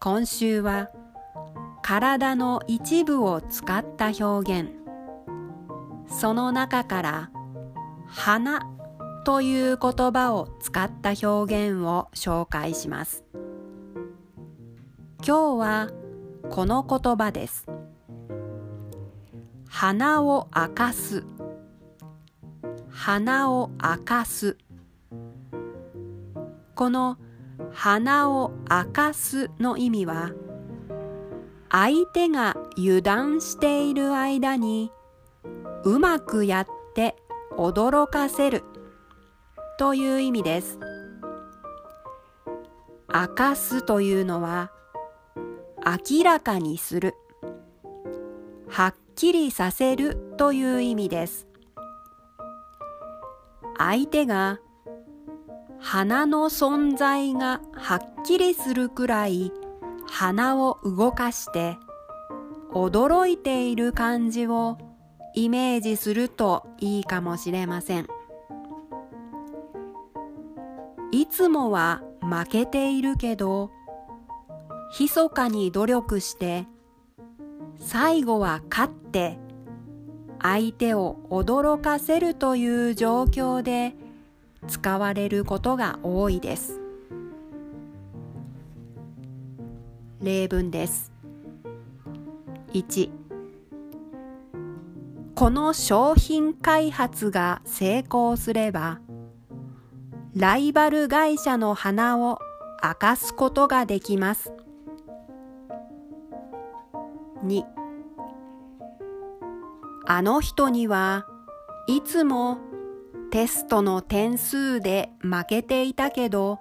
今週は体の一部を使った表現。その中から花という言葉を使った表現を紹介します。今日はこの言葉です。鼻を明かす。鼻を明かす。この鼻を明かすの意味は相手が油断している間にうまくやって驚かせる。という意味です。明かすというのは明らかにする。はっきりさせるという意味です。相手が鼻の存在がはっきりするくらい鼻を動かして驚いている感じをイメージするといいかもしれません。いつもは負けているけど密かに努力して最後は勝って相手を驚かせるという状況で使われることが多いです。例文です。1この商品開発が成功すればライバル会社の花を明かすことができます。2あの人にはいつもテストの点数で負けていたけど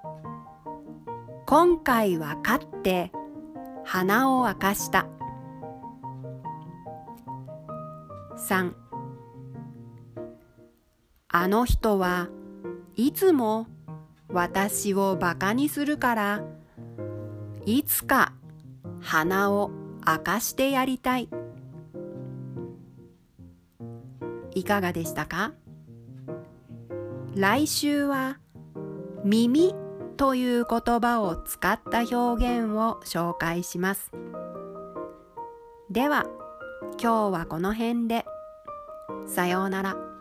今回は勝って花を明かした。3あの人はいつも私をバカにするからいつか花を明かしてやりたい。いかがでしたか？来週は耳という言葉を使った表現を紹介しますでは今日はこの辺でさようなら。